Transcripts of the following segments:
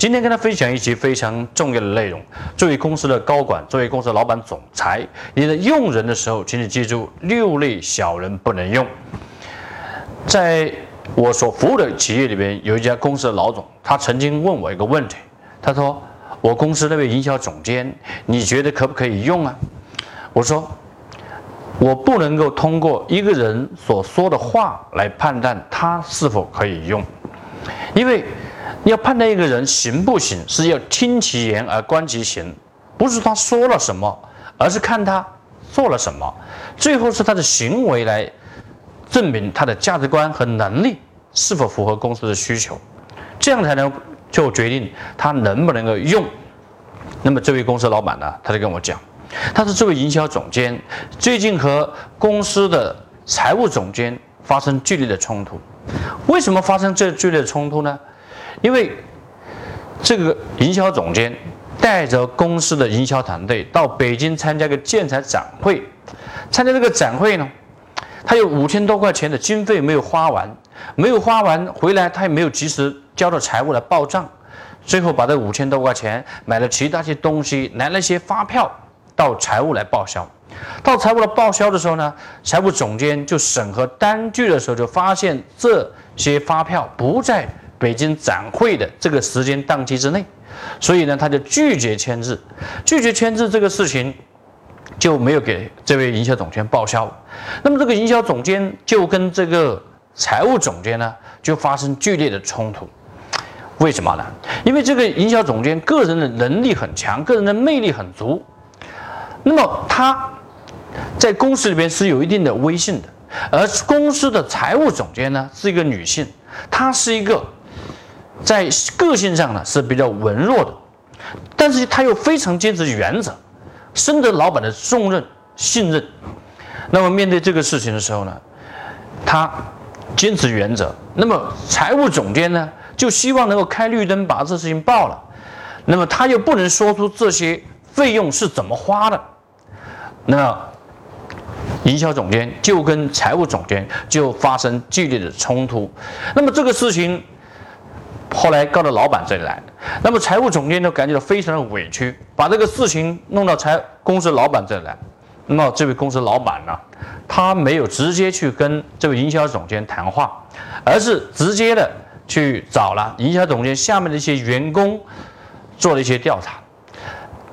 今天跟他分享一集非常重要的内容。作为公司的高管，作为公司老板、总裁，你在用人的时候，请你记住六类小人不能用。在我所服务的企业里边，有一家公司的老总，他曾经问我一个问题，他说：“我公司那位营销总监，你觉得可不可以用啊？”我说。我不能够通过一个人所说的话来判断他是否可以用，因为要判断一个人行不行，是要听其言而观其行，不是他说了什么，而是看他做了什么，最后是他的行为来证明他的价值观和能力是否符合公司的需求，这样才能就决定他能不能够用。那么这位公司老板呢，他就跟我讲。他是这位营销总监，最近和公司的财务总监发生剧烈的冲突。为什么发生这剧烈的冲突呢？因为这个营销总监带着公司的营销团队到北京参加个建材展会，参加这个展会呢，他有五千多块钱的经费没有花完，没有花完回来他也没有及时交到财务来报账，最后把这五千多块钱买了其他些东西，拿了些发票。到财务来报销，到财务来报销的时候呢，财务总监就审核单据的时候，就发现这些发票不在北京展会的这个时间档期之内，所以呢，他就拒绝签字，拒绝签字这个事情就没有给这位营销总监报销。那么这个营销总监就跟这个财务总监呢，就发生剧烈的冲突。为什么呢？因为这个营销总监个人的能力很强，个人的魅力很足。那么他在公司里边是有一定的威信的，而公司的财务总监呢是一个女性，她是一个在个性上呢是比较文弱的，但是他又非常坚持原则，深得老板的重任信任。那么面对这个事情的时候呢，他坚持原则，那么财务总监呢就希望能够开绿灯把这事情报了，那么他又不能说出这些。费用是怎么花的？那营销总监就跟财务总监就发生剧烈的冲突。那么这个事情后来告到老板这里来，那么财务总监就感觉到非常的委屈，把这个事情弄到财公司老板这里来。那么这位公司老板呢，他没有直接去跟这位营销总监谈话，而是直接的去找了营销总监下面的一些员工做了一些调查。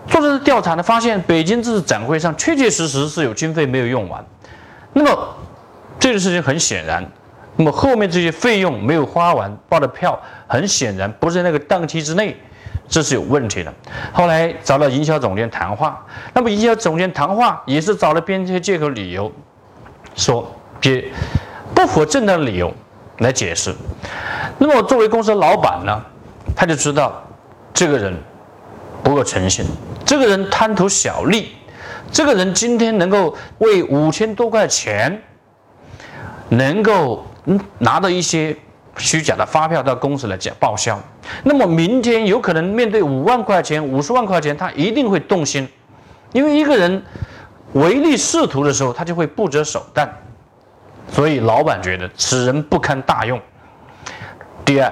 做这个调查呢，发现北京这次展会上确确实实是有经费没有用完。那么这个事情很显然，那么后面这些费用没有花完，报的票很显然不在那个档期之内，这是有问题的。后来找到营销总监谈话，那么营销总监谈话也是找了编些借口理由，说别不符合正当理由来解释。那么作为公司老板呢，他就知道这个人不够诚信。这个人贪图小利，这个人今天能够为五千多块钱，能够拿到一些虚假的发票到公司来讲报销，那么明天有可能面对五万块钱、五十万块钱，他一定会动心，因为一个人唯利是图的时候，他就会不择手段，所以老板觉得此人不堪大用。第二，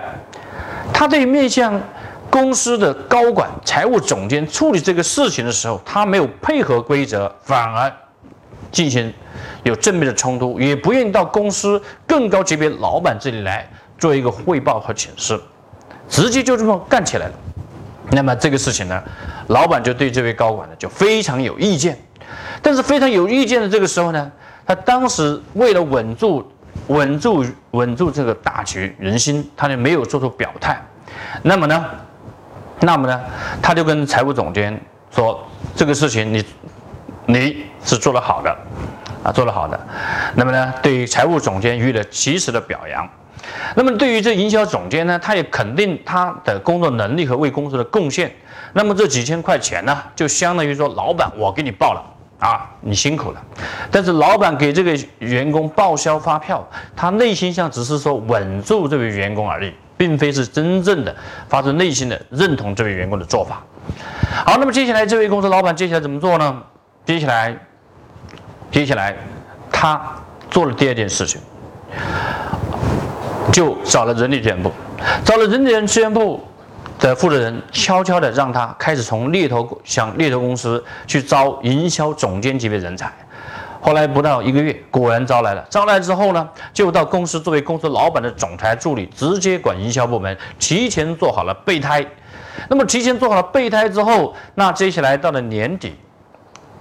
他对面向。公司的高管、财务总监处理这个事情的时候，他没有配合规则，反而进行有正面的冲突，也不愿意到公司更高级别老板这里来做一个汇报和请示，直接就这么干起来了。那么这个事情呢，老板就对这位高管呢就非常有意见。但是非常有意见的这个时候呢，他当时为了稳住、稳住、稳住这个大局人心，他就没有做出表态。那么呢？那么呢，他就跟财务总监说：“这个事情你你是做得好的，啊，做得好的。那么呢，对财务总监予以了及时的表扬。那么对于这营销总监呢，他也肯定他的工作能力和为公司的贡献。那么这几千块钱呢，就相当于说，老板我给你报了啊，你辛苦了。但是老板给这个员工报销发票，他内心上只是说稳住这位员工而已，并非是真正的发自内心的认同这位员工的做法。好，那么接下来这位公司老板接下来怎么做呢？接下来，接下来他做了第二件事情。就找了人力资源部，找了人力资源部的负责人，悄悄的让他开始从猎头向猎头公司去招营销总监级别人才。后来不到一个月，果然招来了。招来之后呢，就到公司作为公司老板的总裁助理，直接管营销部门，提前做好了备胎。那么提前做好了备胎之后，那接下来到了年底，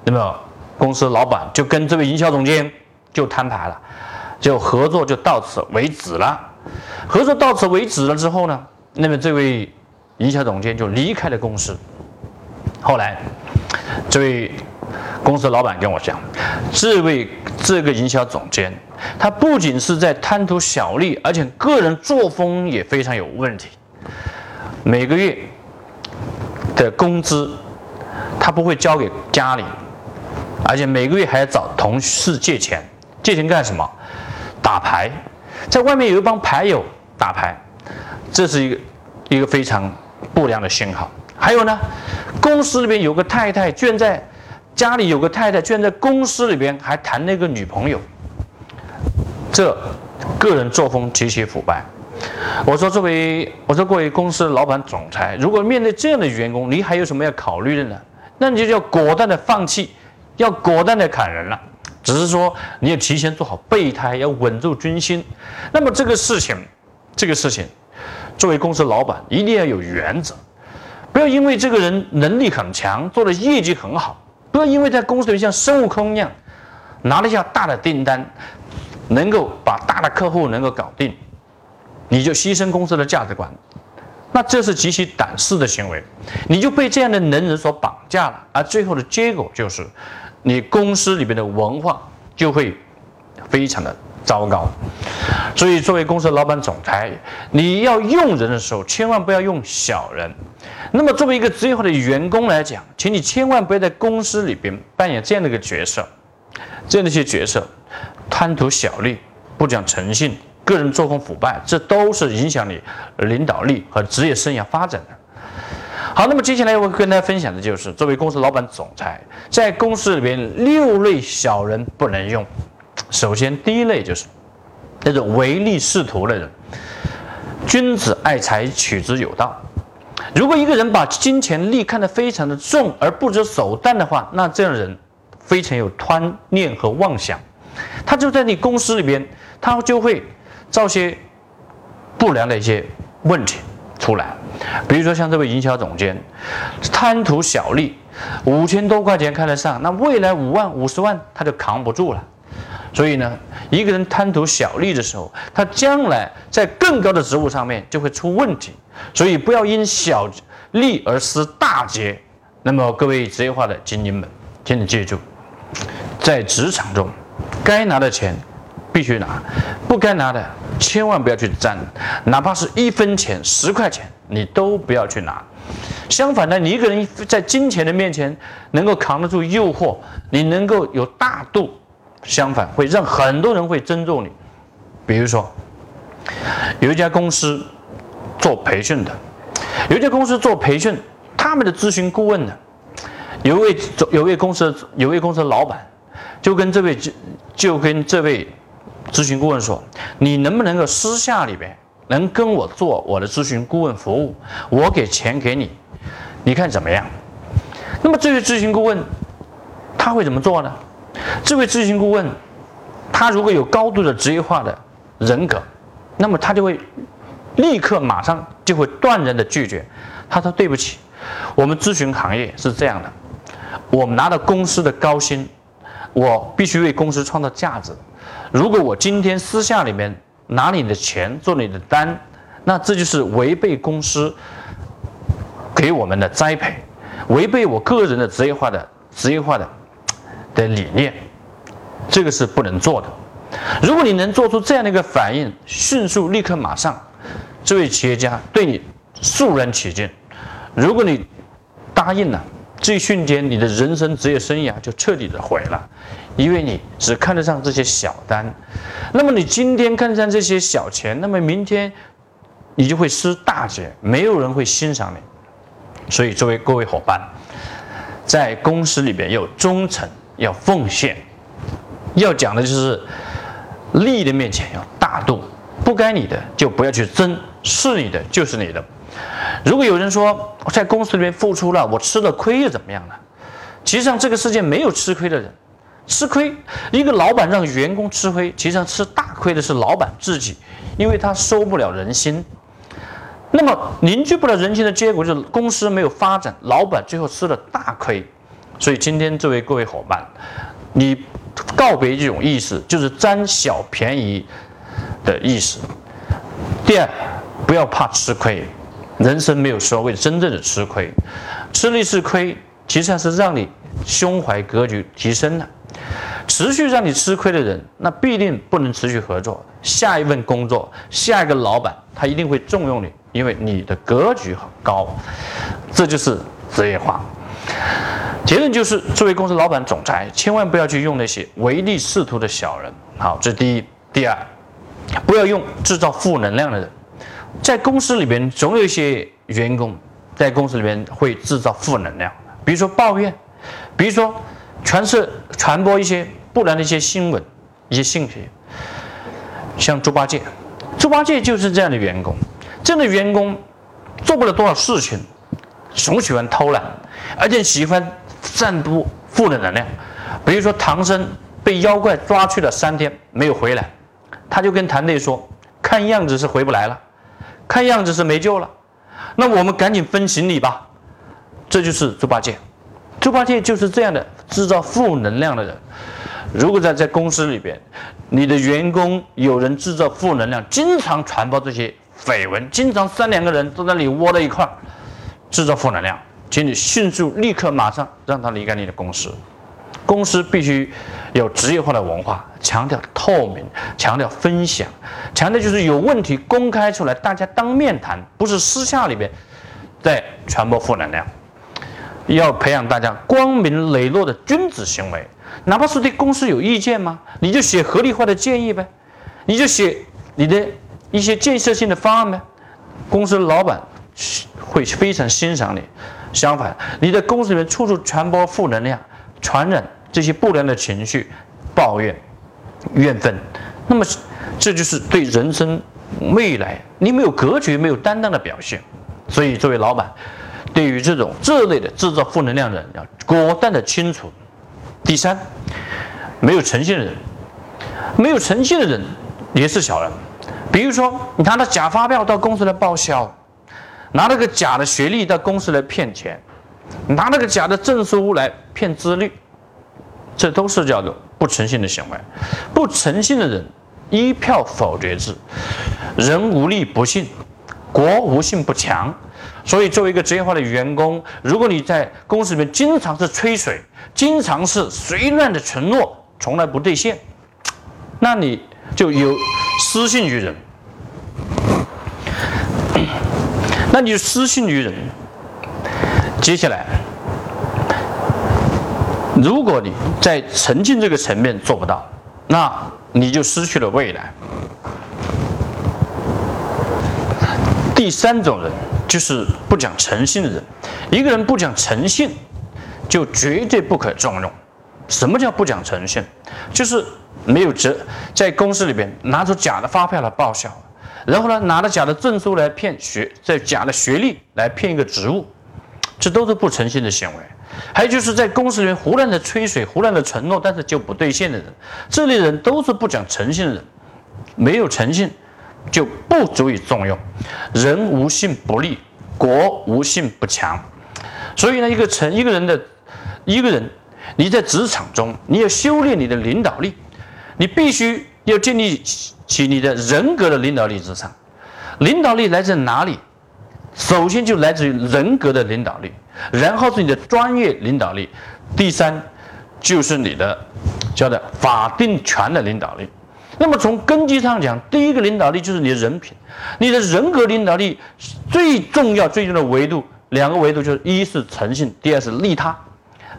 那么公司老板就跟这位营销总监就摊牌了，就合作就到此为止了。合作到此为止了之后呢，那么这位营销总监就离开了公司。后来，这位公司老板跟我讲，这位这个营销总监，他不仅是在贪图小利，而且个人作风也非常有问题。每个月的工资，他不会交给家里，而且每个月还要找同事借钱，借钱干什么？打牌。在外面有一帮牌友打牌，这是一个一个非常不良的信号。还有呢，公司里边有个太太，居然在家里有个太太，居然在公司里边还谈那个女朋友，这个人作风极其腐败。我说，作为我说，各位公司老板、总裁，如果面对这样的员工，你还有什么要考虑的呢？那你就要果断的放弃，要果断的砍人了。只是说你要提前做好备胎，要稳住军心。那么这个事情，这个事情，作为公司老板一定要有原则，不要因为这个人能力很强，做的业绩很好，不要因为在公司里像孙悟空一样，拿了一下大的订单，能够把大的客户能够搞定，你就牺牲公司的价值观，那这是极其胆识的行为，你就被这样的能人所绑架了，而最后的结果就是。你公司里边的文化就会非常的糟糕，所以作为公司的老板、总裁，你要用人的时候，千万不要用小人。那么作为一个职业化的员工来讲，请你千万不要在公司里边扮演这样的一个角色，这样的一些角色，贪图小利、不讲诚信、个人作风腐败，这都是影响你领导力和职业生涯发展的。好，那么接下来我跟大家分享的就是，作为公司老板、总裁，在公司里边六类小人不能用。首先，第一类就是那种唯利是图的人。君子爱财，取之有道。如果一个人把金钱利看得非常的重而不择手段的话，那这样的人非常有贪念和妄想，他就在你公司里边，他就会造些不良的一些问题出来。比如说像这位营销总监，贪图小利，五千多块钱看得上，那未来五万、五十万他就扛不住了。所以呢，一个人贪图小利的时候，他将来在更高的职务上面就会出问题。所以不要因小利而失大节。那么各位职业化的精英们，请你记住，在职场中，该拿的钱必须拿，不该拿的千万不要去沾，哪怕是一分钱、十块钱。你都不要去拿，相反呢，你一个人在金钱的面前能够扛得住诱惑，你能够有大度，相反会让很多人会尊重你。比如说，有一家公司做培训的，有一家公司做培训，他们的咨询顾问呢，有位有位公司有位公司的老板就跟这位就就跟这位咨询顾问说，你能不能够私下里边？能跟我做我的咨询顾问服务，我给钱给你，你看怎么样？那么这位咨询顾问他会怎么做呢？这位咨询顾问他如果有高度的职业化的人格，那么他就会立刻马上就会断然的拒绝。他说：“对不起，我们咨询行业是这样的，我们拿到公司的高薪，我必须为公司创造价值。如果我今天私下里面。”拿你的钱做你的单，那这就是违背公司给我们的栽培，违背我个人的职业化的职业化的的理念，这个是不能做的。如果你能做出这样的一个反应，迅速、立刻、马上，这位企业家对你肃然起敬。如果你答应了，这一瞬间你的人生职业生涯就彻底的毁了，因为你只看得上这些小单。那么你今天看上这些小钱，那么明天你就会失大节，没有人会欣赏你。所以，作为各位伙伴，在公司里边要忠诚，要奉献，要讲的就是利益的面前要大度，不该你的就不要去争，是你的就是你的。如果有人说我在公司里面付出了，我吃了亏又怎么样呢？其实上这个世界没有吃亏的人，吃亏一个老板让员工吃亏，其实上吃大亏的是老板自己，因为他收不了人心。那么凝聚不了人心的结果就是公司没有发展，老板最后吃了大亏。所以今天作为各位伙伴，你告别这种意识，就是占小便宜的意识。第二，不要怕吃亏。人生没有所谓真正的吃亏，吃了一次亏，其实上是让你胸怀格局提升了。持续让你吃亏的人，那必定不能持续合作。下一份工作，下一个老板，他一定会重用你，因为你的格局很高。这就是职业化。结论就是，作为公司老板、总裁，千万不要去用那些唯利是图的小人。好，这是第一。第二，不要用制造负能量的人。在公司里边，总有一些员工在公司里边会制造负能量，比如说抱怨，比如说传是传播一些不良的一些新闻、一些信息。像猪八戒，猪八戒就是这样的员工。这样的员工做不了多少事情，总喜欢偷懒，而且喜欢散布负的能量。比如说唐僧被妖怪抓去了三天没有回来，他就跟团队说：“看样子是回不来了。”看样子是没救了，那我们赶紧分行李吧。这就是猪八戒，猪八戒就是这样的制造负能量的人。如果在在公司里边，你的员工有人制造负能量，经常传播这些绯闻，经常三两个人都在那里窝在一块儿制造负能量，请你迅速立刻马上让他离开你的公司。公司必须有职业化的文化，强调透明，强调分享，强调就是有问题公开出来，大家当面谈，不是私下里边在传播负能量。要培养大家光明磊落的君子行为，哪怕是对公司有意见吗？你就写合理化的建议呗，你就写你的一些建设性的方案呗。公司老板会非常欣赏你。相反，你在公司里面处处传播负能量。传染这些不良的情绪、抱怨、怨愤，那么这就是对人生未来你没有格局、没有担当的表现。所以，作为老板，对于这种这类的制造负能量的人，要果断的清除。第三，没有诚信的人，没有诚信的人也是小人。比如说，你拿着假发票到公司来报销，拿了个假的学历到公司来骗钱。拿那个假的证书来骗资历，这都是叫做不诚信的行为。不诚信的人，一票否决制。人无利不信，国无信不强。所以，作为一个职业化的员工，如果你在公司里面经常是吹水，经常是随乱的承诺，从来不兑现，那你就有失信于人。那你就失信于人。接下来，如果你在诚信这个层面做不到，那你就失去了未来。第三种人就是不讲诚信的人。一个人不讲诚信，就绝对不可重用。什么叫不讲诚信？就是没有责，在公司里边拿出假的发票来报销，然后呢，拿着假的证书来骗学，在假的学历来骗一个职务。这都是不诚信的行为，还有就是在公司里面胡乱的吹水、胡乱的承诺，但是就不兑现的人，这类人都是不讲诚信的人。没有诚信，就不足以重用。人无信不立，国无信不强。所以呢，一个成一个人的一个人，你在职场中，你要修炼你的领导力，你必须要建立起你的人格的领导力之上。领导力来自哪里？首先就来自于人格的领导力，然后是你的专业领导力，第三就是你的叫做法定权的领导力。那么从根基上讲，第一个领导力就是你的人品，你的人格领导力最重要、最重要的维度，两个维度就是一是诚信，第二是利他。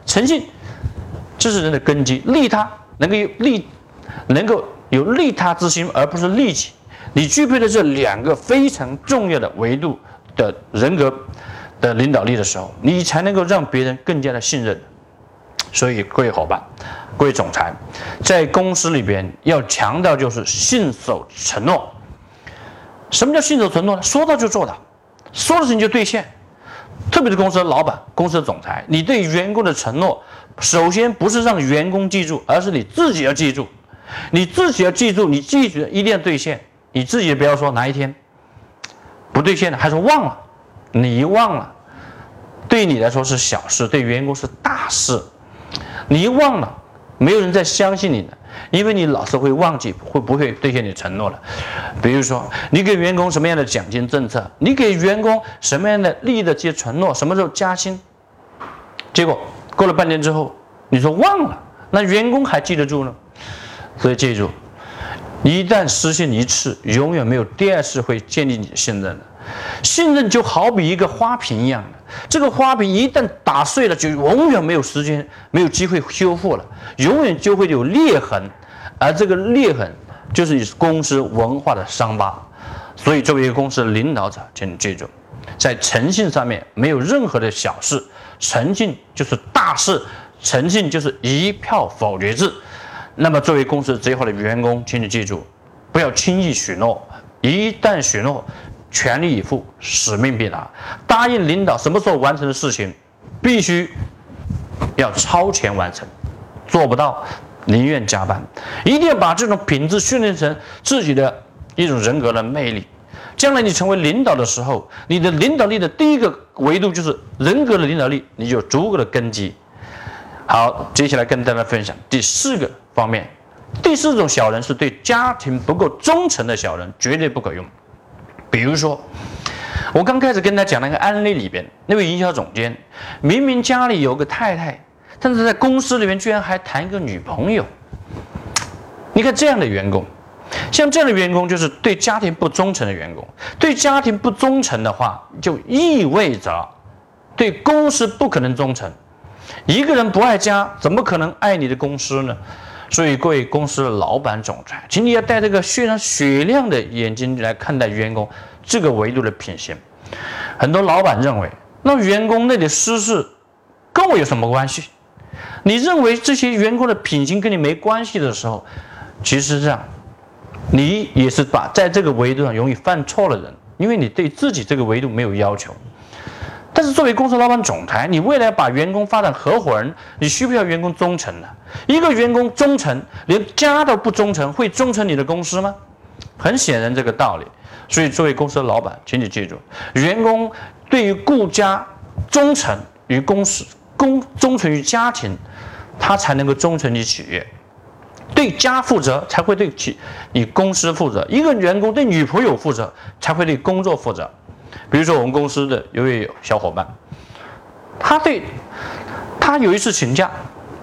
诚信这是人的根基，利他能够有利，能够有利他之心，而不是利己。你具备了这两个非常重要的维度的人格的领导力的时候，你才能够让别人更加的信任。所以，各位伙伴。各位总裁，在公司里边要强调就是信守承诺。什么叫信守承诺呢？说到就做到，说的事情就兑现。特别是公司的老板、公司的总裁，你对员工的承诺，首先不是让员工记住，而是你自己要记住。你自己要记住，你记住一定要兑现。你自己不要说哪一天不兑现了，还说忘了。你一忘了，对你来说是小事，对员工是大事。你一忘了。没有人再相信你了，因为你老是会忘记，会不会兑现你承诺了？比如说，你给员工什么样的奖金政策，你给员工什么样的利益的这些承诺，什么时候加薪？结果过了半年之后，你说忘了，那员工还记得住呢？所以记住，一旦失信一次，永远没有第二次会建立你的信任的。信任就好比一个花瓶一样的，这个花瓶一旦打碎了，就永远没有时间、没有机会修复了，永远就会有裂痕，而这个裂痕就是你公司文化的伤疤。所以，作为一个公司的领导者，请你记住，在诚信上面没有任何的小事，诚信就是大事，诚信就是一票否决制。那么，作为公司最好的员工，请你记住，不要轻易许诺，一旦许诺。全力以赴，使命必达。答应领导什么时候完成的事情，必须要超前完成。做不到，宁愿加班。一定要把这种品质训练成自己的一种人格的魅力。将来你成为领导的时候，你的领导力的第一个维度就是人格的领导力，你就有足够的根基。好，接下来跟大家分享第四个方面。第四种小人是对家庭不够忠诚的小人，绝对不可用。比如说，我刚开始跟他讲那个案例里边，那位营销总监明明家里有个太太，但是在公司里面居然还谈一个女朋友。你看这样的员工，像这样的员工就是对家庭不忠诚的员工。对家庭不忠诚的话，就意味着对公司不可能忠诚。一个人不爱家，怎么可能爱你的公司呢？所以，各位公司的老板、总裁，请你要带这个血上雪亮的眼睛来看待员工这个维度的品行。很多老板认为，那员工那点私事跟我有什么关系？你认为这些员工的品行跟你没关系的时候，其实这样，你也是把在这个维度上容易犯错的人，因为你对自己这个维度没有要求。但是作为公司老板、总裁，你未来把员工发展合伙人，你需不需要员工忠诚呢？一个员工忠诚，连家都不忠诚，会忠诚你的公司吗？很显然这个道理。所以作为公司的老板，请你记住，员工对于顾家忠诚于公司，公忠诚于家庭，他才能够忠诚于企业。对家负责，才会对企你公司负责。一个员工对女朋友负责，才会对工作负责。比如说，我们公司的一位小伙伴，他对，他有一次请假，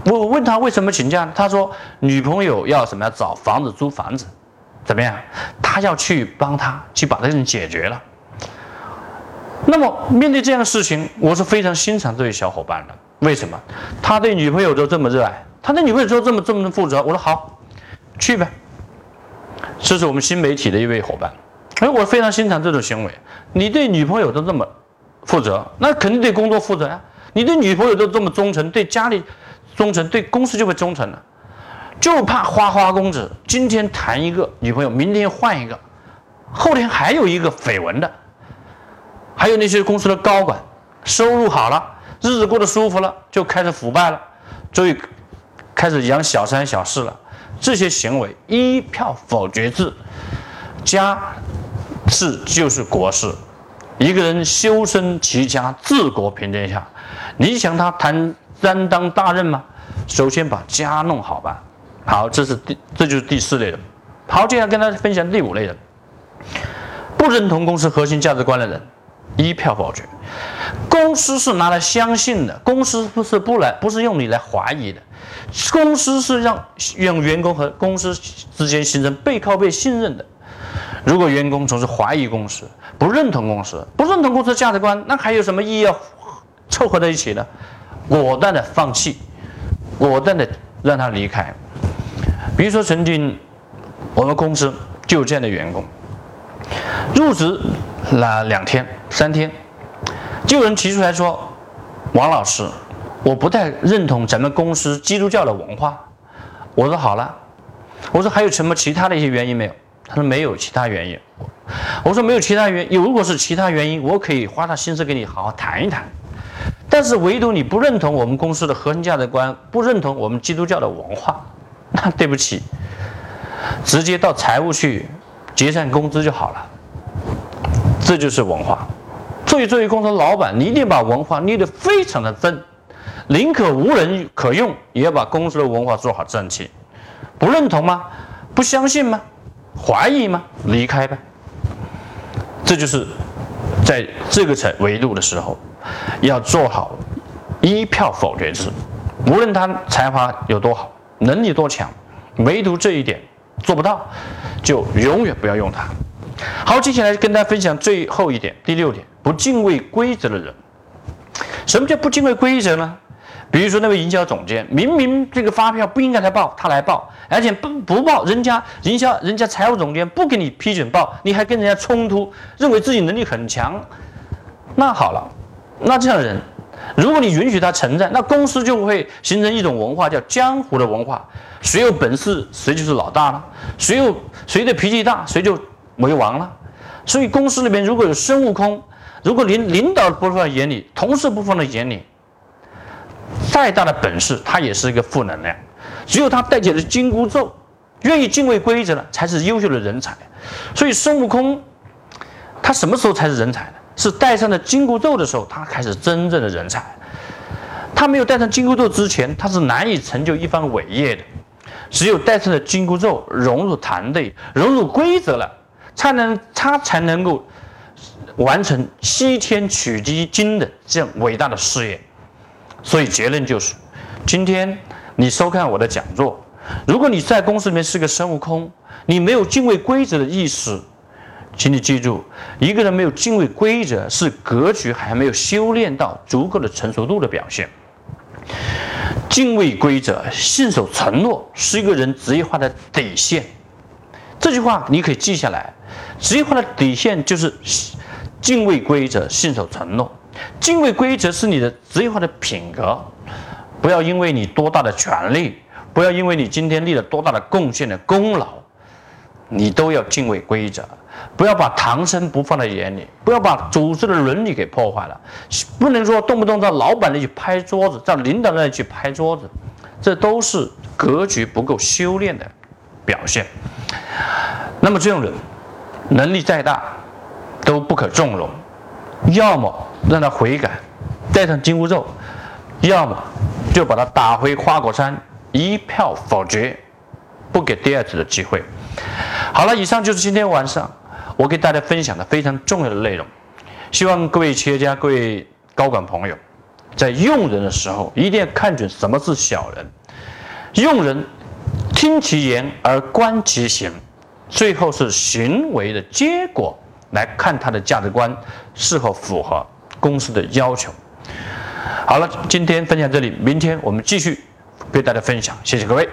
我问他为什么请假，他说女朋友要什么呀？找房子租房子，怎么样？他要去帮他去把这事情解决了。那么面对这样的事情，我是非常欣赏这位小伙伴的。为什么？他对女朋友都这么热爱，他对女朋友都这么这么负责。我说好，去呗。这是我们新媒体的一位伙伴。哎，我非常欣赏这种行为。你对女朋友都这么负责，那肯定对工作负责呀。你对女朋友都这么忠诚，对家里忠诚，对公司就会忠诚了。就怕花花公子今天谈一个女朋友，明天换一个，后天还有一个绯闻的。还有那些公司的高管，收入好了，日子过得舒服了，就开始腐败了，所以开始养小三小四了。这些行为一票否决制，加。事就是国事，一个人修身齐家治国平天下，你想他担担当大任吗？首先把家弄好吧。好，这是第这就是第四类人。好，接下来跟大家分享第五类人，不认同公司核心价值观的人，一票否决。公司是拿来相信的，公司不是不来，不是用你来怀疑的，公司是让让员工和公司之间形成背靠背信任的。如果员工总是怀疑公司，不认同公司，不认同公司的价值观，那还有什么意义要凑合在一起呢？果断的放弃，果断的让他离开。比如说，曾经我们公司就有这样的员工，入职了两天、三天，就有人提出来说：“王老师，我不太认同咱们公司基督教的文化。”我说：“好了。”我说：“还有什么其他的一些原因没有？”他说：“没有其他原因。”我说：“没有其他原因。如果是其他原因，我可以花他心思跟你好好谈一谈。但是唯独你不认同我们公司的核心价值观，不认同我们基督教的文化。”那对不起，直接到财务去结算工资就好了。这就是文化。作为作为公司老板，你一定把文化捏得非常的正，宁可无人可用，也要把公司的文化做好正气。不认同吗？不相信吗？怀疑吗？离开吧。这就是在这个层维度的时候，要做好一票否决制，无论他才华有多好。能力多强，唯独这一点做不到，就永远不要用他。好，接下来跟大家分享最后一点，第六点，不敬畏规则的人。什么叫不敬畏规则呢？比如说那位营销总监，明明这个发票不应该他报，他来报，而且不不报，人家营销人家财务总监不给你批准报，你还跟人家冲突，认为自己能力很强。那好了，那这样的人。如果你允许他存在，那公司就会形成一种文化，叫江湖的文化。谁有本事，谁就是老大了；谁有谁的脾气大，谁就为王了。所以公司里面如果有孙悟空，如果领领导不放在眼里，同事不放在眼里，再大的本事，他也是一个负能量。只有他带起了紧箍咒，愿意敬畏规则了，才是优秀的人才。所以孙悟空，他什么时候才是人才呢？是戴上了紧箍咒的时候，他才是真正的人才。他没有戴上紧箍咒之前，他是难以成就一番伟业的。只有戴上了紧箍咒，融入团队，融入规则了，才能他才能够完成西天取经的这样伟大的事业。所以结论就是：今天你收看我的讲座，如果你在公司里面是个孙悟空，你没有敬畏规则的意识。请你记住，一个人没有敬畏规则，是格局还没有修炼到足够的成熟度的表现。敬畏规则、信守承诺，是一个人职业化的底线。这句话你可以记下来。职业化的底线就是敬畏规则、信守承诺。敬畏规则是你的职业化的品格。不要因为你多大的权利，不要因为你今天立了多大的贡献的功劳，你都要敬畏规则。不要把唐僧不放在眼里，不要把组织的伦理给破坏了，不能说动不动到老板那里去拍桌子，到领导那里去拍桌子，这都是格局不够修炼的表现。那么这种人，能力再大都不可纵容，要么让他悔改，带上金箍咒，要么就把他打回花果山，一票否决，不给第二次的机会。好了，以上就是今天晚上。我给大家分享的非常重要的内容，希望各位企业家、各位高管朋友，在用人的时候一定要看准什么是小人。用人，听其言而观其行，最后是行为的结果来看他的价值观是否符合公司的要求。好了，今天分享这里，明天我们继续为大家分享，谢谢各位。